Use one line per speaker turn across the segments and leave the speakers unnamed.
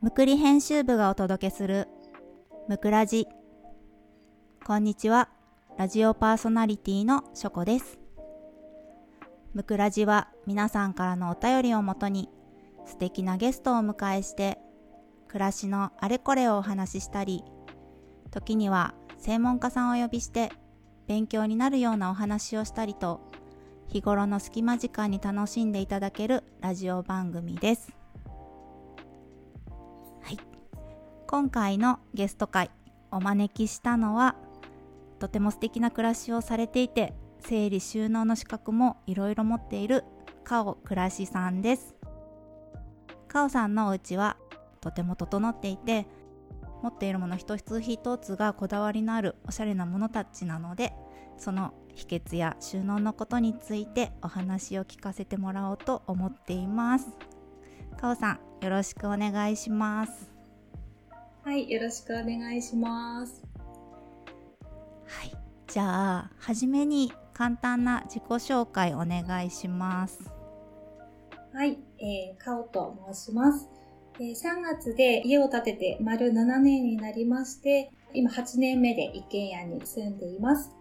むくり編集部がお届けするむくラジこんにちは。ラジオパーソナリティのしょこです。むくラジは皆さんからのお便りをもとに素敵なゲストをお迎えして暮らしのあれこれをお話ししたり時には専門家さんをお呼びして勉強になるようなお話をしたりと日頃の隙間時間に楽しんでいただけるラジオ番組です。今回のゲスト会お招きしたのはとても素敵な暮らしをされていて整理収納の資格もいろいろ持っているカオ暮らしさんです。カオさんのお家はとても整っていて持っているもの一つ一つがこだわりのあるおしゃれなものたちなのでその秘訣や収納のことについてお話を聞かせてもらおうと思っていますかおさんよろしくお願いします
はいよろしくお願いします。
はいじゃあ初めに簡単な自己紹介お願いします。
はい、えー、かおと申します。3月で家を建てて丸7年になりまして、今8年目で一軒家に住んでいます。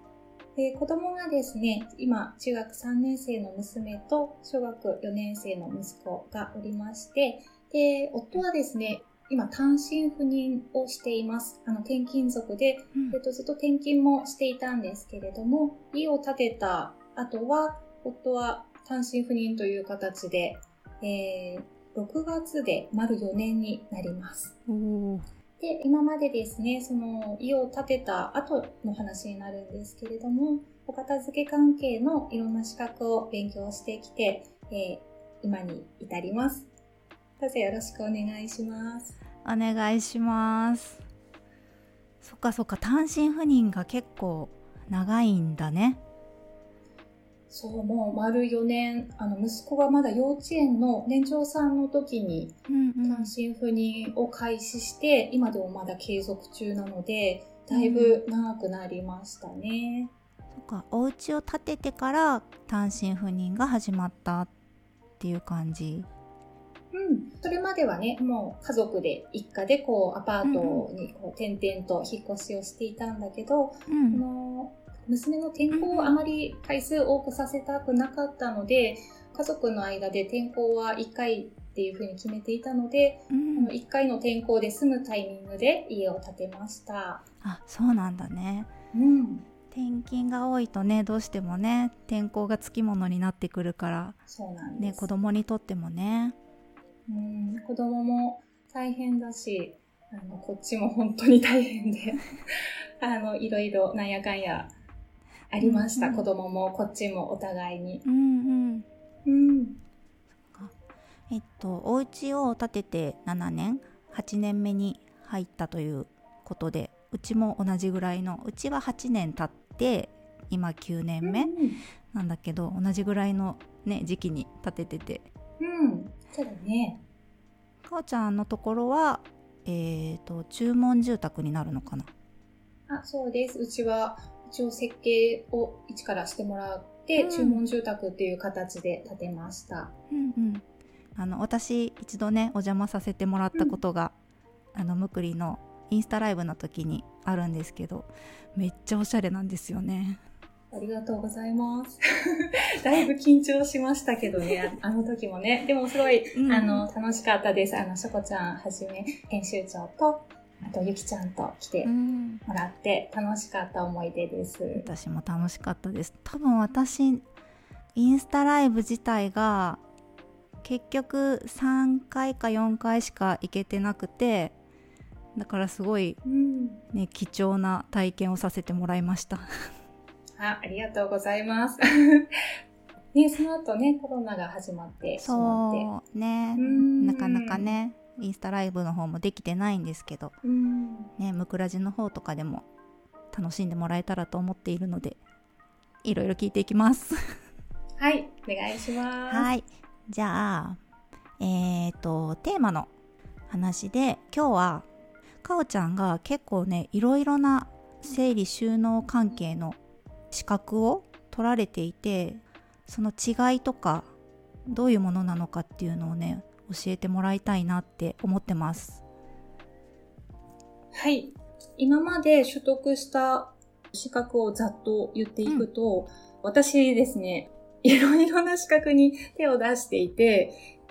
で子供がですね、今中学3年生の娘と小学4年生の息子がおりまして、で、夫はですね、今単身赴任をしています。あの転勤族で、うん、えっと、ずっと転勤もしていたんですけれども、家を建てた後は、夫は単身赴任という形で、えー6月で丸4年になります。で、今までですね、その家を建てた後の話になるんですけれども、お片付け関係のいろんな資格を勉強してきて、えー、今に至ります。どうぞよろしくお願いします。
お願いします。そっかそっか、単身赴任が結構長いんだね。
そう、もう丸4年、あの、息子がまだ幼稚園の年長さんの時に、単身赴任を開始して、うんうん、今でもまだ継続中なので、だいぶ長くなりましたね。
うん、そっか、お家を建ててから単身赴任が始まったっていう感じ
うん、それまではね、もう家族で一家でこうアパートにこう転々と引っ越しをしていたんだけど、うん、あの娘の転校をあまり回数多くさせたくなかったので、家族の間で転校は1回っていうふうに決めていたので、うん、の1回の転校で住むタイミングで家を建てました。
あそうなんだね、うん、転勤が多いとねどうしてもね転校がつきものになってくるから
そうなんです、
ね、子供にとってもね
うん子供も大変だしあのこっちも本当に大変で あのいろいろなんやかんやありました、うんうん、子供もこっちもお互いに。うんうん、うん。
えっとお家を建てて7年8年目に入ったということでうちも同じぐらいのうちは8年経って今9年目なんだけど、うん、同じぐらいの、ね、時期に建ててて
うんそうだね。
かおちゃんのところはえーと注文住宅になるのかな？
あそうです。うちは一応設計を一からしてもらって、うん、注文住宅っていう形で建てました。うんう
ん、あの私一度ねお邪魔させてもらったことが、うん、あのむくりのインスタライブの時にあるんですけどめっちゃおしゃれなんですよね。
ありがとうございます。だいぶ緊張しましたけどね、あの時もね。でもすごい、うん、あの、楽しかったです。あの、しょこちゃんはじめ、編集長と、あとゆきちゃんと来てもらって楽しかった思い出です、うん、
私も楽しかったです多分私インスタライブ自体が結局3回か4回しか行けてなくてだからすごい、ね、うん、貴重な体験をさせてもらいました
あありがとうございます。ね、その後ねコロナが始まって
そうね。なかなかねインスタライブの方もできてないんですけど、うん、ね、ムクラジの方とかでも楽しんでもらえたらと思っているのでいろいろ聞いていきます。
はいお願いします。
はい。じゃあえっ、ー、とテーマの話で今日はかおちゃんが結構ねいろいろな整理収納関係の資格を取られていてその違いとかどういうものなのかっていうのをね教えてもらいたいなって思ってます
はい。今まで取得した資格をざっと言っていくと、うん、私ですね、いろいろな資格に手を出していて、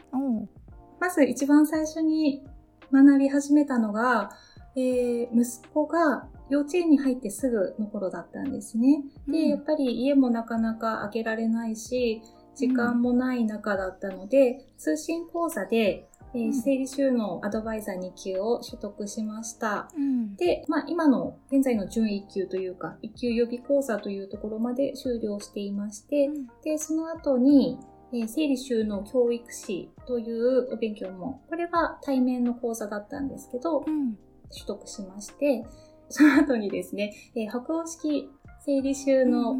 まず一番最初に学び始めたのが、えー、息子が幼稚園に入ってすぐの頃だったんですね。で、うん、やっぱり家もなかなか開けられないし、時間もない中だったので、うん、通信講座で、えー、整理収納アドバイザー2級を取得しました。うん、で、まあ今の現在の準1級というか、1級予備講座というところまで終了していまして、で、その後に、えー、整理収納教育士というお勉強も、これは対面の講座だったんですけど、取得しまして、その後にですね、えー、北欧式整理収納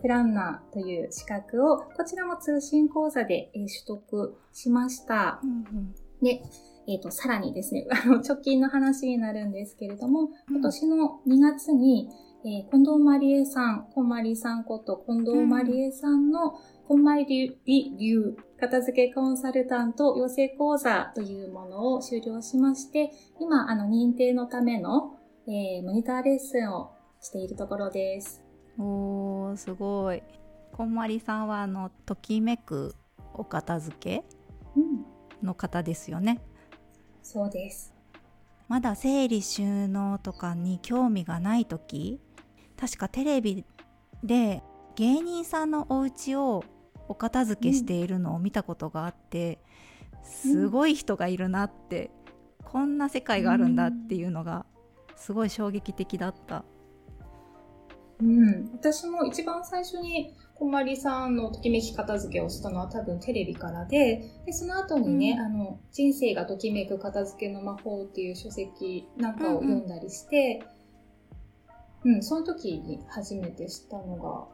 プランナーという資格を、こちらも通信講座で、えー、取得しました。うんうん、で、えっ、ー、と、さらにですね、あの、直近の話になるんですけれども、今年の2月に、えー、近藤まりえさん、こんまりさんこと近藤まりえさんの、こんまり流片付けコンサルタント養成講座というものを終了しまして、今、あの、認定のための、えー、モニターレッスンをしているところです。
おー、すごい。こんまりさんは、あの、ときめくお片付け、の方ですよね。
そうです。
まだ整理収納とかに興味がない時確かテレビで芸人さんのお家をお片付けしているのを見たことがあって、うん、すごい人がいるなって、うん、こんな世界があるんだっていうのがすごい衝撃的だった。
うん、私も一番最初にこまりさんのときめき片付けをしたのは多分テレビからで、でその後にね、うん、あの、人生がときめく片付けの魔法っていう書籍なんかを読んだりして、うん、うん、その時に初めて知ったのが、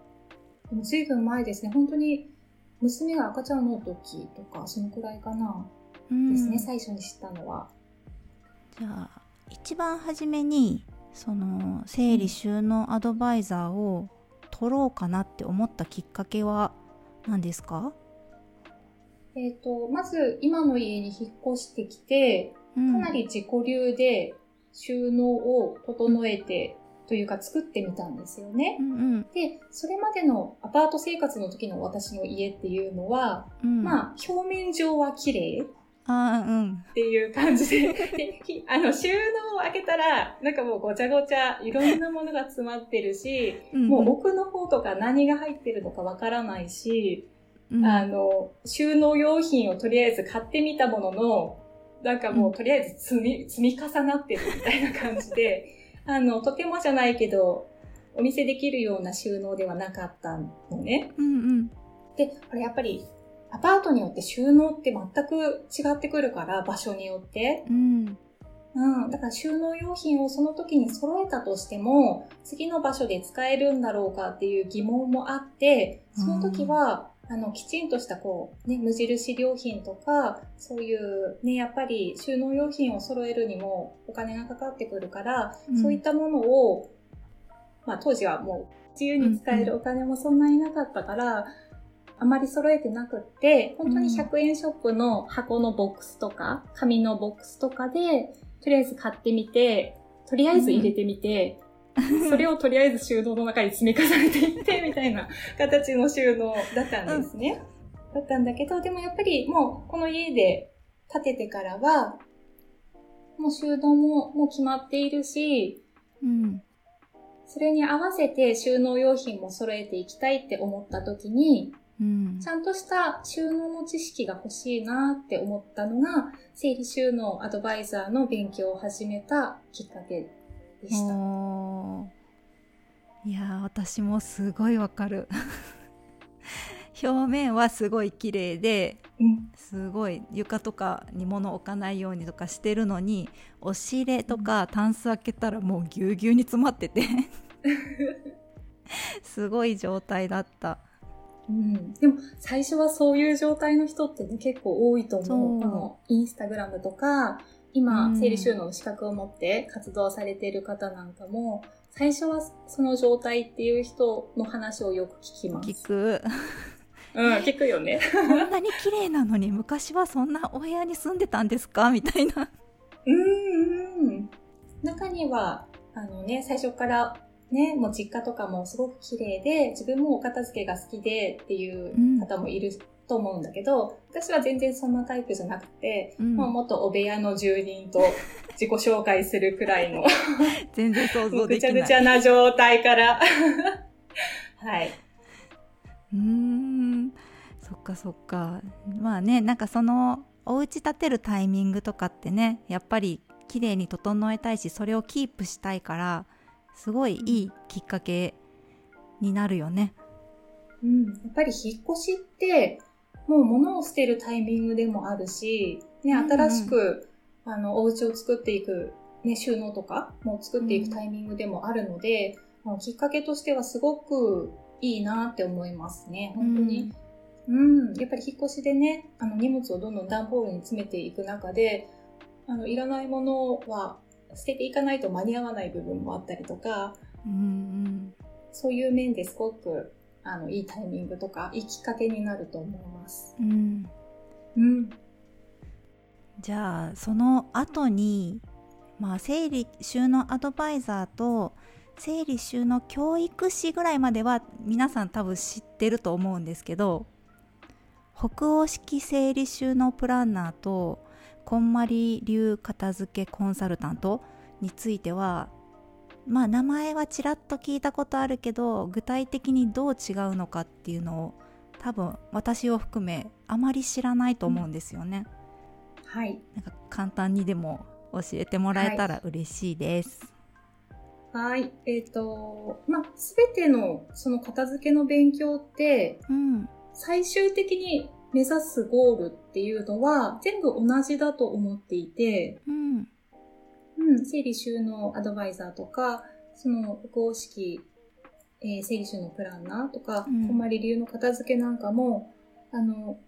でも随分前ですね、本当に娘が赤ちゃんの時とか、そのくらいかな、うん、ですね、最初に知ったのは。
じゃあ、一番初めに、その、整理収納アドバイザーを、取ろうかなって思ったきっかけは何ですか？
えっ、ー、と、まず今の家に引っ越してきて、かなり自己流で収納を整えて、というか作ってみたんですよね、うんうん。で、それまでのアパート生活の時の私の家っていうのは、うん、まあ、表面上は綺麗
あうん。
っていう感じで、であの、収納を開けたら、なんかもうごちゃごちゃ、いろんなものが詰まってるし、うんもう奥の方とか何が入ってるのかわからないし、うん、あの、収納用品をとりあえず買ってみたものの、なんかもうとりあえず積み、積み重なってるみたいな感じで、あの、とてもじゃないけど、お見せできるような収納ではなかったのね。うんうん、で、あれやっぱりアパートによって収納って全く違ってくるから、場所によって。うん。うん。だから収納用品をその時に揃えたとしても、次の場所で使えるんだろうかっていう疑問もあって、その時は、あの、きちんとしたこう、ね、無印良品とか、そういうね、やっぱり収納用品を揃えるにもお金がかかってくるから、うん、そういったものを、まあ当時はもう自由に使えるお金もそんなになかったから、あまり揃えてなくって、本当に100円ショップの箱のボックスとか、紙のボックスとかで、とりあえず買ってみて、とりあえず入れてみて、うん、それをとりあえず収納の中に積み重ねていって、みたいな形の収納だったんですね。うん、だったんだけど、でもやっぱりもうこの家で建ててからは、もう収納ももう決まっているし、うん、それに合わせて収納用品も揃えていきたいって思った時に、うん、ちゃんとした収納の知識が欲しいなって思ったのが、整理収納アドバイザーの勉強を始めたきっかけでした。
いや私もすごいわかる。表面はすごい綺麗で、うん、すごい床とかに物置かないようにとかしてるのに押し入れとかタンス開けたらもうぎゅうぎゅうに詰まってて すごい状態だった。
うん、でも最初はそういう状態の人ってね結構多いと思う。あの、インスタグラムとか、今、整理収納の資格を持って活動されている方なんかも、最初はその状態っていう人の話をよく聞きます。
聞く。
うん、聞くよね。
こんなに綺麗なのに昔はそんなお部屋に住んでたんですか？みたいな。
うんうん。中には、あのね、最初からね、もう実家とかもすごく綺麗で、自分もお片付けが好きでっていう方もいると思うんだけど、私は全然そんなタイプじゃなくて、うん、もう元お部屋の住人と 自己紹介するくらいの
全然想像で
きない。ぐちゃぐちゃな状態から はい。
うーん、そっかそっか。まあね、なんかその、お家建てるタイミングとかってね、やっぱり綺麗に整えたいし、それをキープしたいから、すごいいいきっかけになるよね。
うん、やっぱり引っ越しって、もう物を捨てるタイミングでもあるし、ね、新しく、うん、あの、お家を作っていく、ね、収納とかも作っていくタイミングでもあるので、うん、きっかけとしてはすごくいいなって思いますね。本当に。うん、うん、やっぱり引っ越しでね、あの荷物をどんどん段ボールに詰めていく中で、あの、いらないものは捨てていかないと間に合わない部分もあったりとか、うんうん、そういう面ですごくあのいいタイミングとかいいきっかけになると思います。うん、
うん、じゃあその後にまあ整理収納アドバイザーと整理収納教育士ぐらいまでは皆さん多分知ってると思うんですけど北欧式整理収納プランナーとこんまり流片付けコンサルタントについてはまあ名前はちらっと聞いたことあるけど具体的にどう違うのかっていうのを多分私を含めあまり知らないと思うんですよね。
うん、はい
なんか簡単にでも教えてもらえたら嬉しいです。
はい。えっ、ー、と、まあ、すべてのその片付けの勉強って、うん、最終的に目指すゴールっていうのは全部同じだと思っていて、うん、うん、整理収納アドバイザーとか、その公式、えー、整理収納プランナーとか、うん、こまり流の片付けなんかも、あの、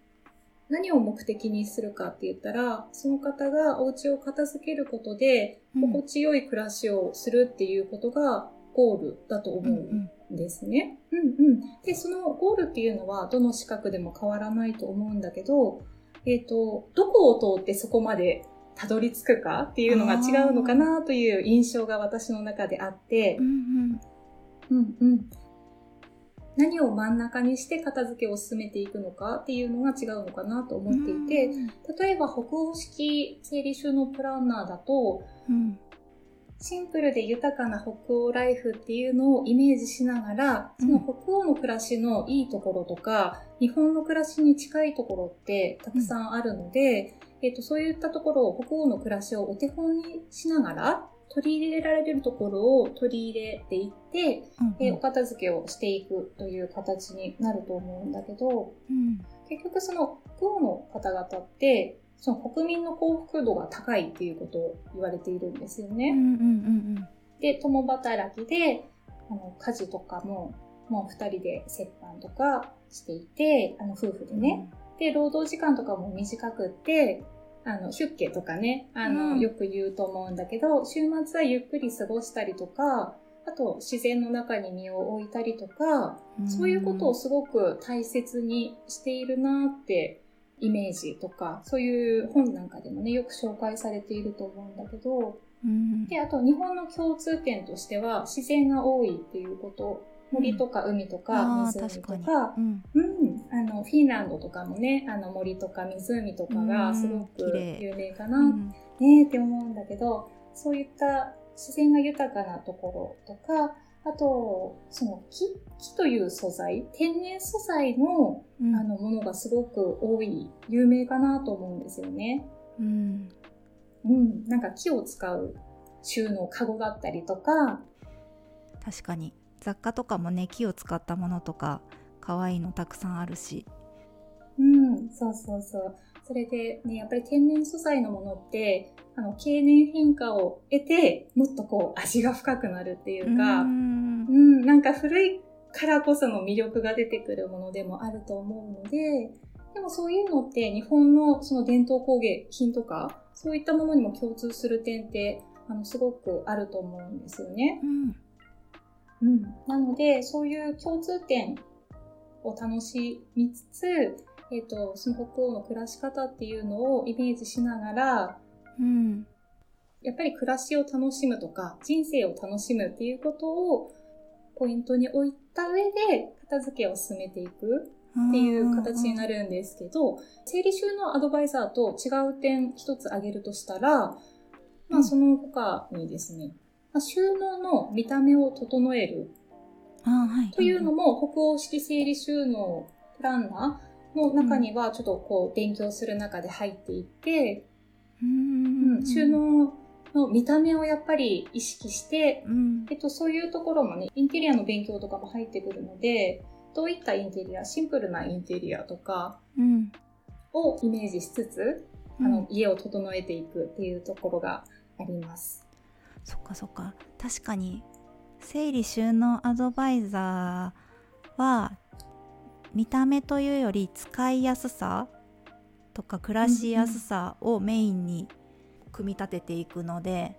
何を目的にするかって言ったら、その方がお家を片付けることで、心地よい暮らしをするっていうことがゴールだと思うんですね。うん、うん、うん。で、そのゴールっていうのは、どの資格でも変わらないと思うんだけど、えっ、ー、と、どこを通ってそこまでたどり着くかっていうのが違うのかなという印象が私の中であって、うんうん、うんうん何を真ん中にして片付けを進めていくのかっていうのが違うのかなと思っていて、例えば北欧式整理収納プランナーだと、うん、シンプルで豊かな北欧ライフっていうのをイメージしながら、その北欧の暮らしのいいところとか、日本の暮らしに近いところってたくさんあるので、えっ、と、そういったところを北欧の暮らしをお手本にしながら、取り入れられるところを取り入れていって、うんうん、えお片付けをしていくという形になると思うんだけど、うん、結局その北欧の方々って、その国民の幸福度が高いっていうことを言われているんですよね。うんうんうんうん、で、共働きで、あの、家事とかも、もう二人で折半とかしていて、あの、夫婦でね。うん、で、労働時間とかも短くって、あの、ヒュッケとかね、あの、うん、よく言うと思うんだけど、週末はゆっくり過ごしたりとか、あと自然の中に身を置いたりとか、そういうことをすごく大切にしているなってイメージとか、そういう本なんかでもね、よく紹介されていると思うんだけど、で、あと日本の共通点としては自然が多いっていうこと森とか海とか湖とか、うん、うん、あの、フィンランドとかもね、あの森とか湖とかがすごく有名かな、うん、ねって思うんだけど、そういった自然が豊かなところとか、あと、その木、木という素材、天然素材の、うん、あのものがすごく多い、有名かなと思うんですよね。うん。うん、なんか木を使う収納カゴだったりとか。
確かに。雑貨とかもね木を使ったものとか可愛いのたくさんあるし
うんそうそうそうそれでねやっぱり天然素材のものってあの経年変化を得てもっとこう味が深くなるっていうかうん。なんか古いからこその魅力が出てくるものでもあると思うのででもそういうのって日本のその伝統工芸品とかそういったものにも共通する点ってあのすごくあると思うんですよね。うん。うん、なので、そういう共通点を楽しみつつ、えっ、ー、と、その北欧の暮らし方っていうのをイメージしながら、うん、やっぱり暮らしを楽しむとか、人生を楽しむっていうことをポイントに置いた上で、片付けを進めていくっていう形になるんですけど、整理収納アドバイザーと違う点一つ挙げるとしたら、まあその他にですね、まあ、収納の見た目を整えるというのも、北欧式整理収納プランナーの中にはちょっとこう勉強する中で入っていて、うん、収納の見た目をやっぱり意識して、うん、えっと、そういうところもね、インテリアの勉強とかも入ってくるので、どういったインテリア、シンプルなインテリアとかをイメージしつつ、うん、あの家を整えていくっていうところがあります。
そっかそっか。確かに、整理収納アドバイザーは、見た目というより使いやすさとか暮らしやすさをメインに組み立てていくので、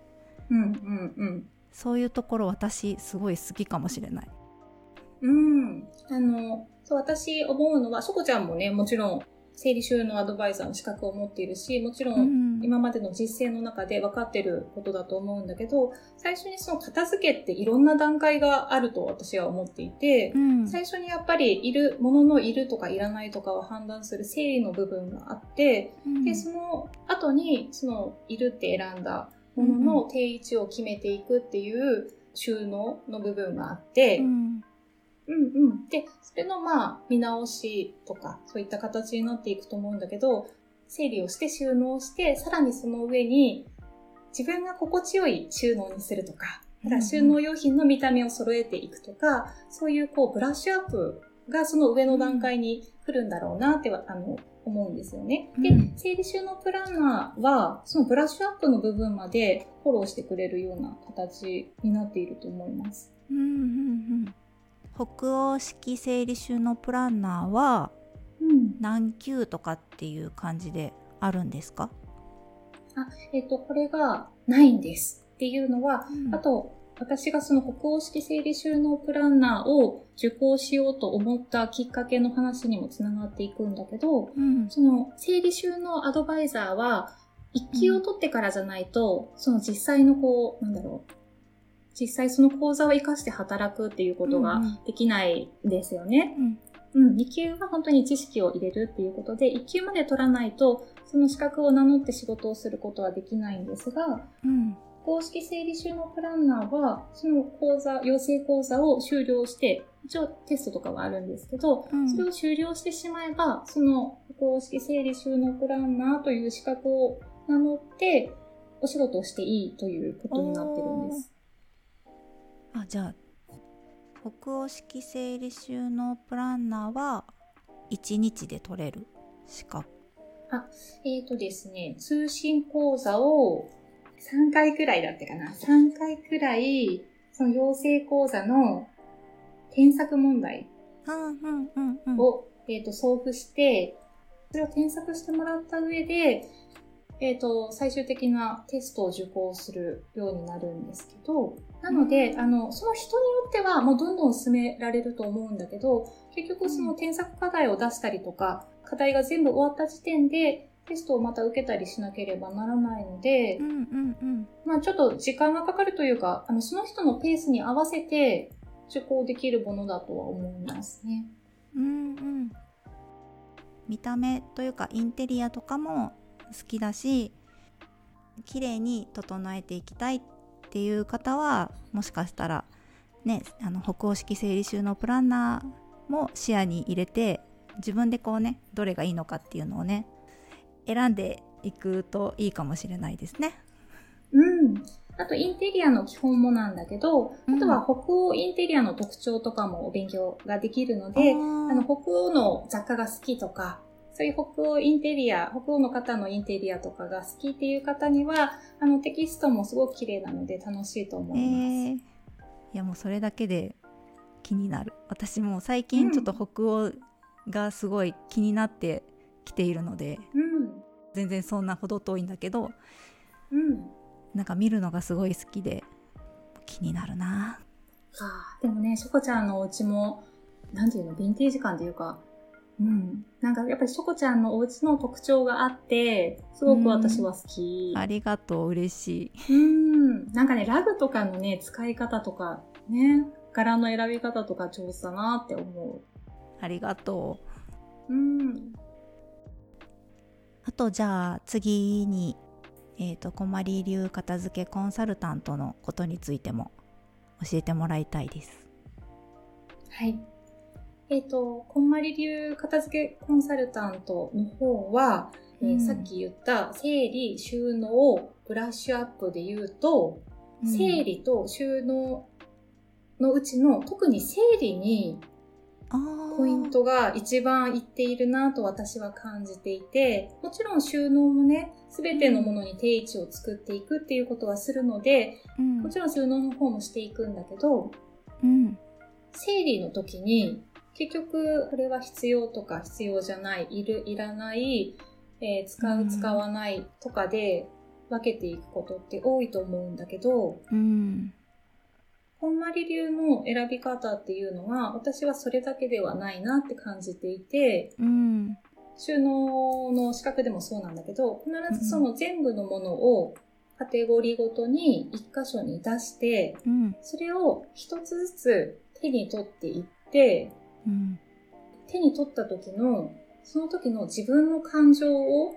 うんうんうん、
そういうところ私すごい好きかもしれない。
うん。あの、そう、私思うのは、しょこちゃんもね、もちろん、整理収納アドバイザーの資格を持っているし、もちろん今までの実践の中で分かってることだと思うんだけど、最初にその片付けっていろんな段階があると私は思っていて、うん、最初にやっぱりいる、もののいるとかいらないとかを判断する整理の部分があって、うん、で、その後にそのいるって選んだものの定位置を決めていくっていう収納の部分があって、うん。うんうん。で、それのまあ、見直しとか、そういった形になっていくと思うんだけど、整理をして収納して、さらにその上に、自分が心地よい収納にするとか、収納用品の見た目を揃えていくとか、そういうこう、ブラッシュアップがその上の段階に来るんだろうなってあの、思うんですよね。で、整理収納プランナーは、そのブラッシュアップの部分までフォローしてくれるような形になっていると思います。
うんうんうん北欧式整理収納プランナーは何級とかっていう感じであるんですか、
あ、えっ、ー、と、これがないんです。っていうのは、うん、あと、私がその北欧式整理収納プランナーを受講しようと思ったきっかけの話にもつながっていくんだけど、うん、その整理収納アドバイザーは、一級を取ってからじゃないと、うん、その実際のこう、なんだろう、実際その講座を活かして働くっていうことができないんですよね。うん、うん、2級は本当に知識を入れるっていうことで、1級まで取らないと、その資格を名乗って仕事をすることはできないんですが、うん、公式整理収納プランナーは、その講座、養成講座を終了して、一応テストとかはあるんですけど、うん、それを終了してしまえば、その公式整理収納プランナーという資格を名乗って、お仕事をしていいということになってるんです。
あじゃあ北欧式整理収納プランナーは1日で取れる資格。
あえっ、ー、とですね通信講座を3回くらいだったかな。3回くらいその養成講座の添削問題を、えーと送付してそれを添削してもらった上でえっ、ー、と、最終的なテストを受講するようになるんですけど、なので、あの、その人によってはもうどんどん進められると思うんだけど、結局その添削課題を出したりとか、課題が全部終わった時点で、テストをまた受けたりしなければならないので、うんうんうん、まあちょっと時間がかかるというか、あの、その人のペースに合わせて受講できるものだとは思いますね。
うんうん。見た目というかインテリアとかも好きだし綺麗に整えていきたいっていう方はもしかしたらねあの北欧式整理収納プランナーも視野に入れて自分でこうねどれがいいのかっていうのをね選んでいくといいかもしれないですね。
うん。あとインテリアの基本もなんだけど、うん、あとは北欧インテリアの特徴とかもお勉強ができるので、あの北欧の雑貨が好きとか、そういう北欧インテリア、北欧の方のインテリアとかが好きっていう方には、あのテキストもすごく綺麗なので楽しいと思います。えー、い
やもうそれだけで気になる。私も最近ちょっと北欧がすごい気になってきているので、うん、全然そんなほど遠いんだけど、うん、なんか見るのがすごい好きで気になるな。
あでもね、しょこちゃんのお家も、なんていうの、ヴィンテージ感というか、うん。なんかやっぱりしょこちゃんのお家の特徴があって、すごく私は好き。
ありがとう、嬉し
い。うん。なんかね、ラグとかのね、使い方とか、ね、柄の選び方とか上手だなって思う。
ありがと
う。うん。
あとじゃあ次に、えっ、ー、と、こまり流片付けコンサルタントのことについても教えてもらいたいです。
はい。えっ、ー、と、こんまり流片付けコンサルタントの方は、うん、えー、さっき言った整理収納をブラッシュアップで言うと、うん、整理と収納のうちの特に整理にポイントが一番いっているなと私は感じていて、もちろん収納もね、すべてのものに定位置を作っていくっていうことはするので、うん、もちろん収納の方もしていくんだけど、
うん、
整理の時に結局、これは必要とか必要じゃない、いる、いらない、えー、使う、使わないとかで分けていくことって多いと思うんだけど、
うん、
こんまり流の選び方っていうのは、私はそれだけではないなって感じていて、
うん、
収納の資格でもそうなんだけど、必ずその全部のものをカテゴリーごとに一箇所に出して、
うん、
それを一つずつ手に取っていって、
うん、
手に取った時の、その時の自分の感情を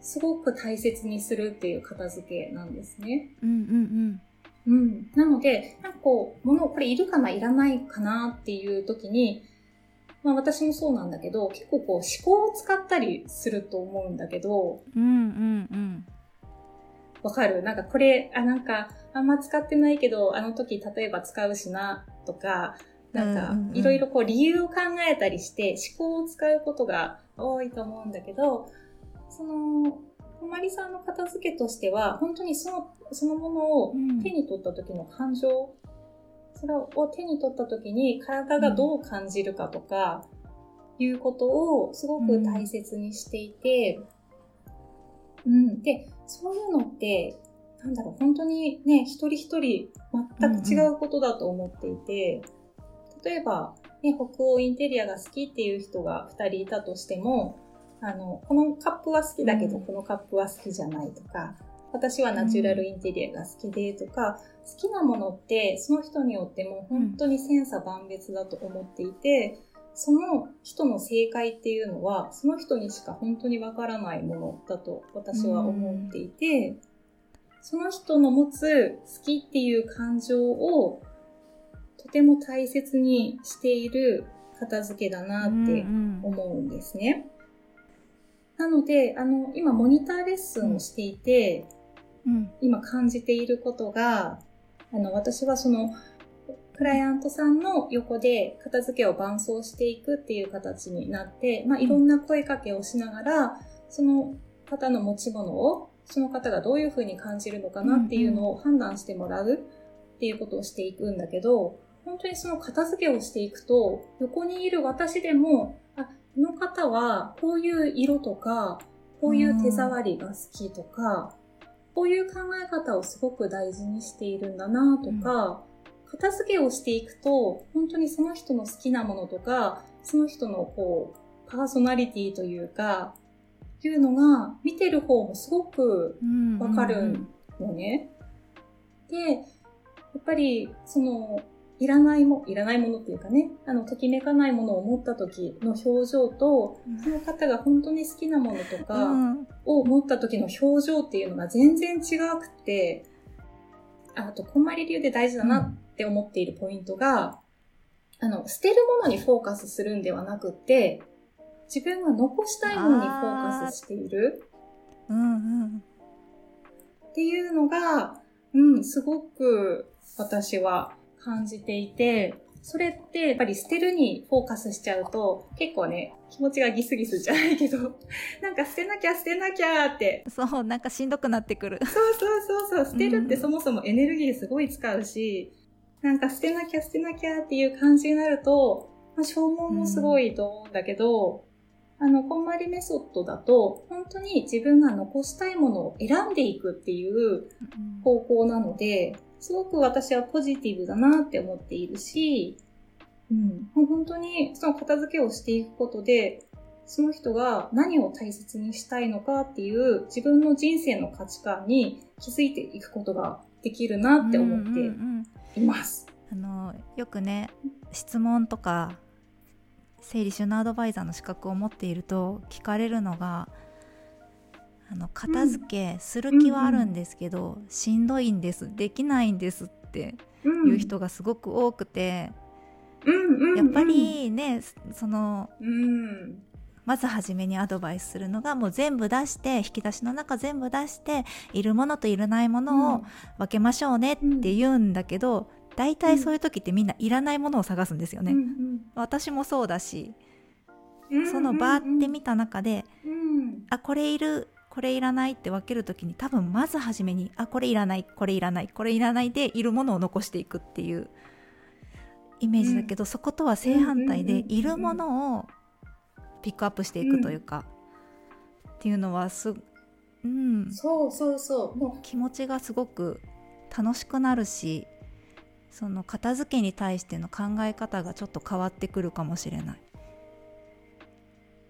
すごく大切にするっていう片付けなんですね。
うんうん
うん。うん。なので、なんかこう、物、これいるかないらないかなっていう時に、まあ私もそうなんだけど、結構こう思考を使ったりすると思うんだけど、
うんうんうん。
わかる？なんかこれ、あ、なんかあんま使ってないけど、あの時例えば使うしなとか、なんか、いろいろこう理由を考えたりして思考を使うことが多いと思うんだけど、その、こまりさんの片付けとしては、本当にその、そのものを手に取った時の感情、うん、それを手に取った時に体がどう感じるかとか、いうことをすごく大切にしていて、うん、うん、で、そういうのって、なんだろう、本当にね、一人一人全く違うことだと思っていて、うんうん例えば、ね、北欧インテリアが好きっていう人が2人いたとしても、あの、このカップは好きだけど、このカップは好きじゃないとか、私はナチュラルインテリアが好きでとか、好きなものってその人によっても本当に千差万別だと思っていて、その人の正解っていうのは、その人にしか本当にわからないものだと私は思っていて、その人の持つ好きっていう感情をとても大切にしている片付けだなって思うんですね。うんうん、なので、あの、今モニターレッスンをしていて、
うん、
今感じていることが、あの、私はその、クライアントさんの横で片付けを伴走していくっていう形になって、まあ、いろんな声かけをしながら、その方の持ち物を、その方がどういうふうに感じるのかなっていうのを判断してもらうっていうことをしていくんだけど、本当にその片付けをしていくと、横にいる私でも、あ、この方はこういう色とか、こういう手触りが好きとか、こういう考え方をすごく大事にしているんだなとか、うん、片付けをしていくと、本当にその人の好きなものとか、その人のこう、パーソナリティというか、いうのが見てる方もすごくわかるのね。で、やっぱり、その、いらないも、いらないものっていうかね、あの、ときめかないものを持った時の表情と、その方が本当に好きなものとかを持った時の表情っていうのが全然違くて、あと、こんまり流で大事だなって思っているポイントが、あの、捨てるものにフォーカスするんではなくて、自分が残したいものにフォーカスしている。
うんうん。
っていうのが、うん、すごく私は感じていて、それってやっぱり捨てるにフォーカスしちゃうと、結構ね、気持ちがギスギスじゃないけど、なんか捨てなきゃ捨てなきゃって。
そう、なんかしんどくなってくる。
そうそうそうそう、捨てるってそもそもエネルギーすごい使うし、うん、なんか捨てなきゃ捨てなきゃっていう感じになると、まあ、消耗もすごいと思うんだけど、うん、あの、こんまりメソッドだと、本当に自分が残したいものを選んでいくっていう方向なので、すごく私はポジティブだなって思っているし、うん、もう本当にその片付けをしていくことで、その人が何を大切にしたいのかっていう自分の人生の価値観に気づいていくことができるなって思っています。
うんうんうん、あのよくね質問とか整理収納アドバイザーの資格を持っていると聞かれるのがあの片付けする気はあるんですけど、うん、しんどいんです。できないんですっていう人がすごく多くて、
うん、
やっぱりねその、
うん、
まず初めにアドバイスするのがもう全部出して引き出しの中全部出しているものといらないものを分けましょうねって言うんだけど、大体そういう時ってみんないらないものを探すんですよね。
うんうん、
私もそうだし、そのバーって見た中で、
うん、
あこれいるこれいらないって分ける時に多分まず初めにあこれいらないこれいらないこれいらないでいるものを残していくっていうイメージだけど、うん、そことは正反対でいるものをピックアップしていくというか、うん、っていうのはすうん。
そうそうそう。も
う。気持ちがすごく楽しくなるしその片付けに対しての考え方がちょっと変わってくるかもしれない。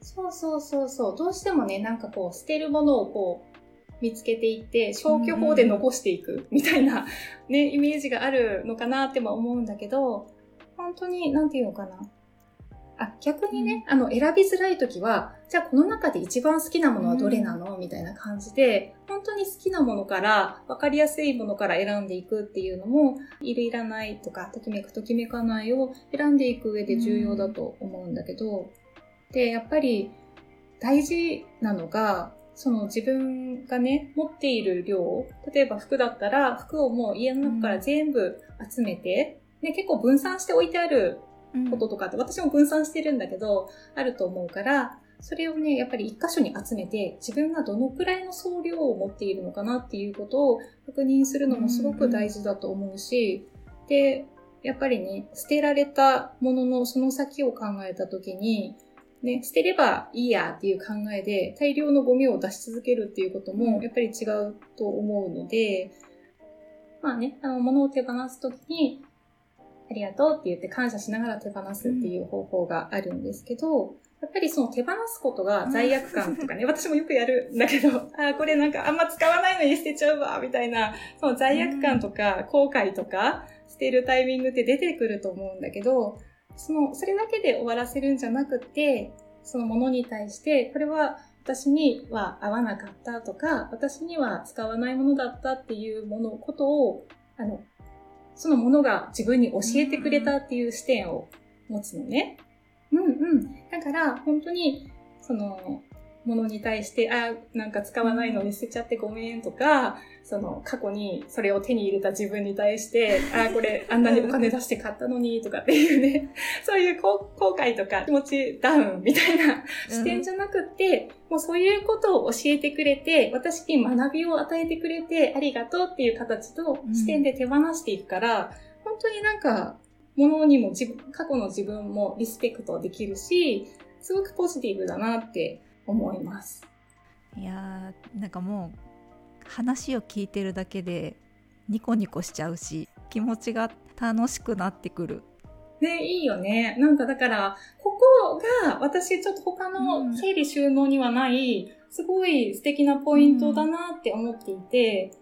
そうそうそうそう。どうしてもね、なんかこう、捨てるものをこう、見つけていって、消去法で残していくみたいな、ね、イメージがあるのかなっても思うんだけど、本当に、なんていうのかな。あ、逆にね、あの、選びづらい時は、じゃあこの中で一番好きなものはどれなの、みたいな感じで、本当に好きなものから、わかりやすいものから選んでいくっていうのも、いるいらないとか、ときめくときめかないを選んでいく上で重要だと思うんだけど、で、やっぱり大事なのが、その自分がね、持っている量、例えば服だったら、服をもう家の中から全部集めて、うん、ね、結構分散して置いてあることとかって、私も分散してるんだけど、あると思うから、それをね、やっぱり一箇所に集めて、自分がどのくらいの総量を持っているのかなっていうことを確認するのもすごく大事だと思うし、で、やっぱりね、捨てられたもののその先を考えたときに、ね、捨てればいいやっていう考えで大量のゴミを出し続けるっていうこともやっぱり違うと思うので、まあね、あの、物を手放すときに、ありがとうって言って感謝しながら手放すっていう方法があるんですけど、やっぱりその手放すことが罪悪感とかね、私もよくやるんだけど、あこれなんかあんま使わないのに捨てちゃうわ、みたいな、その罪悪感とか後悔とか捨てるタイミングって出てくると思うんだけど、その、それだけで終わらせるんじゃなくて、そのものに対して、これは私には合わなかったとか、私には使わないものだったっていうもの、ことを、あの、そのものが自分に教えてくれたっていう視点を持つのね。うんうん。だから、本当に、その、ものに対して、あ、なんか使わないのに捨てちゃってごめんとか、その過去にそれを手に入れた自分に対して、あ、これあんなにお金出して買ったのにとかっていうね、そういう後悔とか気持ちダウンみたいな視点じゃなくって、もうそういうことを教えてくれて、私に学びを与えてくれてありがとうっていう形と視点で手放していくから、本当になんか、ものにも自分、過去の自分もリスペクトできるし、すごくポジティブだなって思います。
いやーなんかもう話を聞いてるだけでニコニコしちゃうし気持ちが楽しくなってくる。
ね、いいよね。なんかだから、ここが私ちょっと他の整理収納にはない、すごい素敵なポイントだなって思っていて、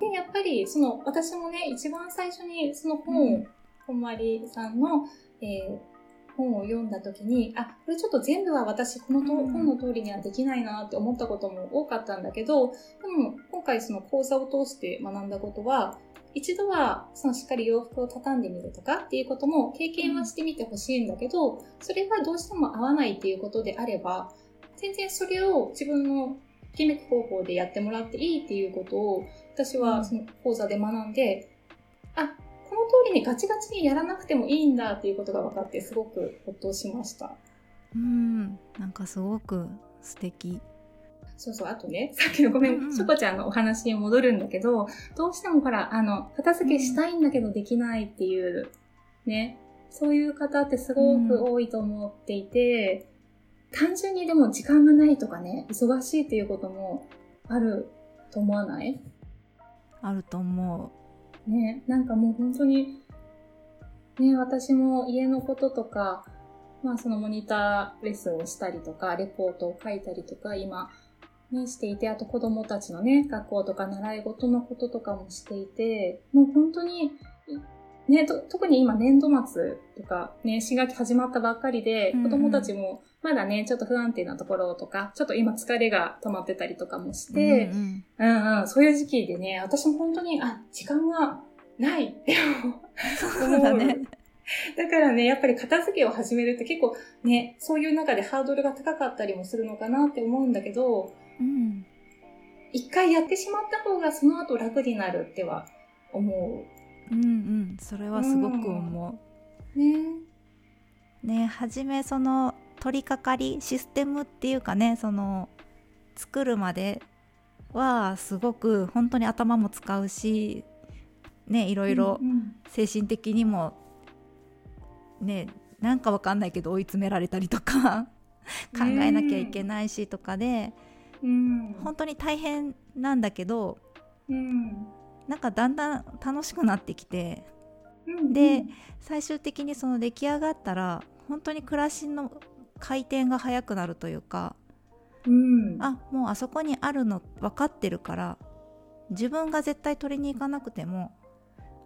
で、やっぱりその私もね、一番最初にその本、こんまりさんの、えー本を読んだ時に、あ、これちょっと全部は私このと、本の通りにはできないなって思ったことも多かったんだけど、でも今回その講座を通して学んだことは、一度はそのしっかり洋服を畳んでみるとかっていうことも経験はしてみてほしいんだけど、それがどうしても合わないっていうことであれば、全然それを自分の決め方法でやってもらっていいっていうことを私はその講座で学んで、あ、この通りにガチガチにやらなくてもいいんだっていうことが分かってすごくほっとしました。
うん。なんかすごく素敵
そうそう、あとね、さっきのごめん、しょこちゃんのお話に戻るんだけど、どうしてもほら、あの、片付けしたいんだけどできないっていう、ね、そういう方ってすごく多いと思っていて、うん、単純にでも時間がないとかね、忙しいっていうこともあると思わない？
あると思
ね、なんかもう本当に、ね、私も家のこととか、まあそのモニターレッスンをしたりとか、レポートを書いたりとか、今、ね、していて、あと子供たちのね、学校とか習い事のこととかもしていて、もう本当に、ね、特に今年度末とか、ね、新学期始まったばっかりで、子供たちもまだね、ちょっと不安定なところとか、ちょっと今疲れが溜まってたりとかもして、うん、うん、うんうんそういう時期でね、私も本当に、あ、時間がないって思う。だね。だからね、やっぱり片付けを始めるって結構ね、そういう中でハードルが高かったりもするのかなって思うんだけど、うん。一回やってしまった方がその後楽になるっては思う。
うんうん、それはすごく思う。うん、ね。ね、初めその取り掛かりシステムっていうかねその作るまではすごく本当に頭も使うしねいろいろ精神的にもねなんかわかんないけど追い詰められたりとか考えなきゃいけないしとかで、うん、本当に大変なんだけど、うん、なんかだんだん楽しくなってきて、うん、で最終的にその出来上がったら本当に暮らしの回転が速くなるというか、うん、あもうあそこにあるの分かってるから自分が絶対取りに行かなくても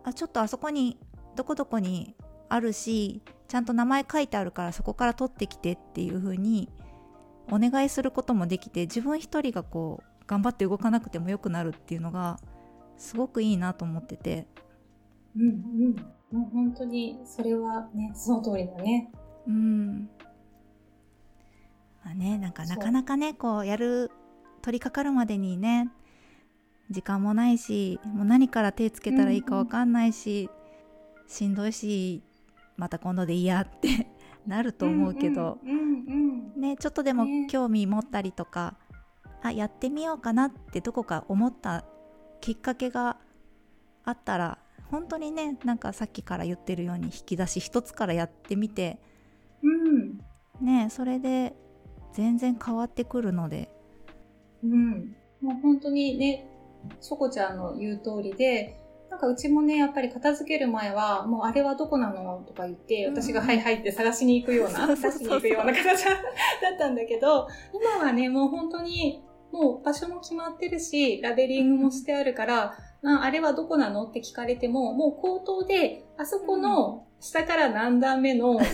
あちょっとあそこにどこどこにあるしちゃんと名前書いてあるからそこから取ってきてっていう風にお願いすることもできて自分一人がこう頑張って動かなくてもよくなるっていうのがすごくいいなと思ってて。
うんうん。もう本当にそれはねその通りだね。うん。
まあねなんかなかなかねこうやる取り掛かるまでにね時間もないしもう何から手つけたらいいか分かんないし、うんうん、しんどいしまた今度でいいやってなると思うけど、うんうん、ね、ちょっとでも興味持ったりとか、ね、あやってみようかなってどこか思ったきっかけがあったら本当にねなんかさっきから言ってるように引き出し一つからやってみて、うん、ねそれで全然変わってくるので。
うん。もう本当にね、しょこちゃんの言う通りで、なんかうちもね、やっぱり片付ける前は、もうあれはどこなのとか言って、私がはいはいって探しに行くような、出しに行くような形 だったんだけど、今はね、もう本当に、もう場所も決まってるし、ラベリングもしてあるから、ああれはどこなのって聞かれても、もう口頭で、あそこの下から何段目の、ね、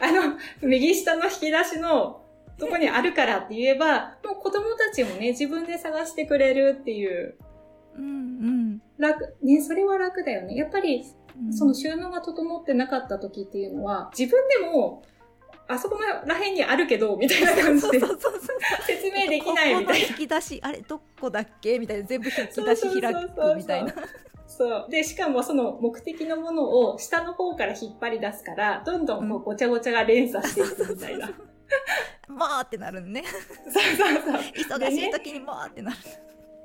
あの、右下の引き出しのそこにあるからって言えば、もう子供たちもね、自分で探してくれるっていう。うんうん。楽、ね、それは楽だよね。やっぱり、その収納が整ってなかった時っていうのは、自分でも、あそこら辺にあるけど、みたいな感じで、説明できないみたいな。
引き出し、あれ、どこだっけみたいな、全部引き出し開くみたいな。
そう。で、しかもその目的のものを下の方から引っ張り出すから、どんどんこうごちゃごちゃが連鎖していくみたいな。
まあってなるね。そうそうそう。忙しい時にまあってなる。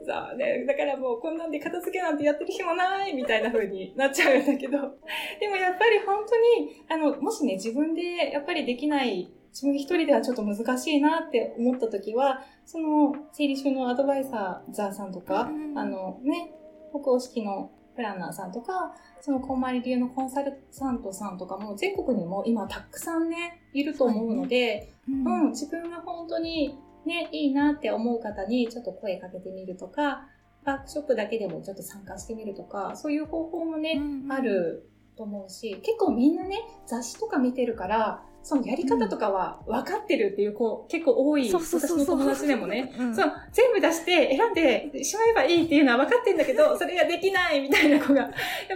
そうね。だからもうこんなんで片付けなんてやってる暇ないみたいな風になっちゃうんだけど。でもやっぱり本当に、あの、もしね、自分でやっぱりできない、自分一人ではちょっと難しいなって思った時は、その、整理収納アドバイザーさんとか、うん、あのね、歩行式のプランナーさんとか、そのこんまり流のコンサルタントさんとかも全国にも今たくさんね、いると思うので、うん、うん、自分が本当にね、いいなって思う方にちょっと声かけてみるとか、ワークショップだけでもちょっと参加してみるとか、そういう方法もね、うんうん、あると思うし、結構みんなね、雑誌とか見てるから、そのやり方とかは分かってるっていう子、結構多い。私の友達でもね、うん、そう、全部出して選んでしまえばいいっていうのは分かってんだけど、それができないみたいな子がや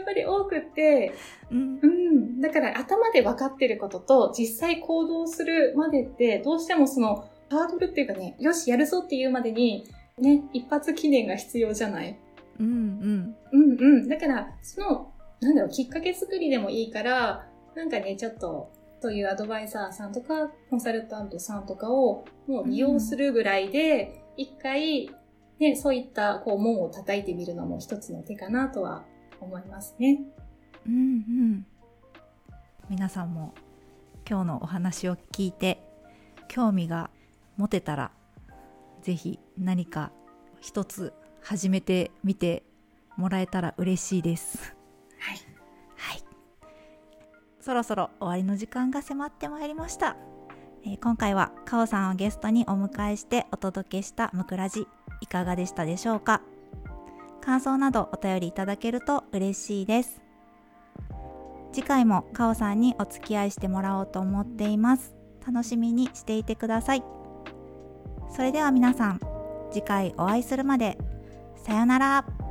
っぱり多くって、うん、うん。だから頭で分かってることと実際行動するまでって、どうしてもそのハードルっていうかね、よし、やるぞっていうまでに、ね、一発記念が必要じゃない？うんうん。うんうん。だから、その、なんだろう、きっかけ作りでもいいから、なんかね、ちょっと、というアドバイザーさんとか、コンサルタントさんとかをもう利用するぐらいで、一回、ね、そういったこう門を叩いてみるのも一つの手かなとは思いますね。うんうん。
皆さんも今日のお話を聞いて興味が持てたらぜひ何か一つ始めてみてもらえたら嬉しいです。はい。はい。そろそろ終わりの時間が迫ってまいりました、えー、今回はかおさんをゲストにお迎えしてお届けしたむくらじいかがでしたでしょうか？感想などお便りいただけると嬉しいです次回もかおさんにお付き合いしてもらおうと思っています楽しみにしていてくださいそれでは皆さん次回お会いするまでさようなら。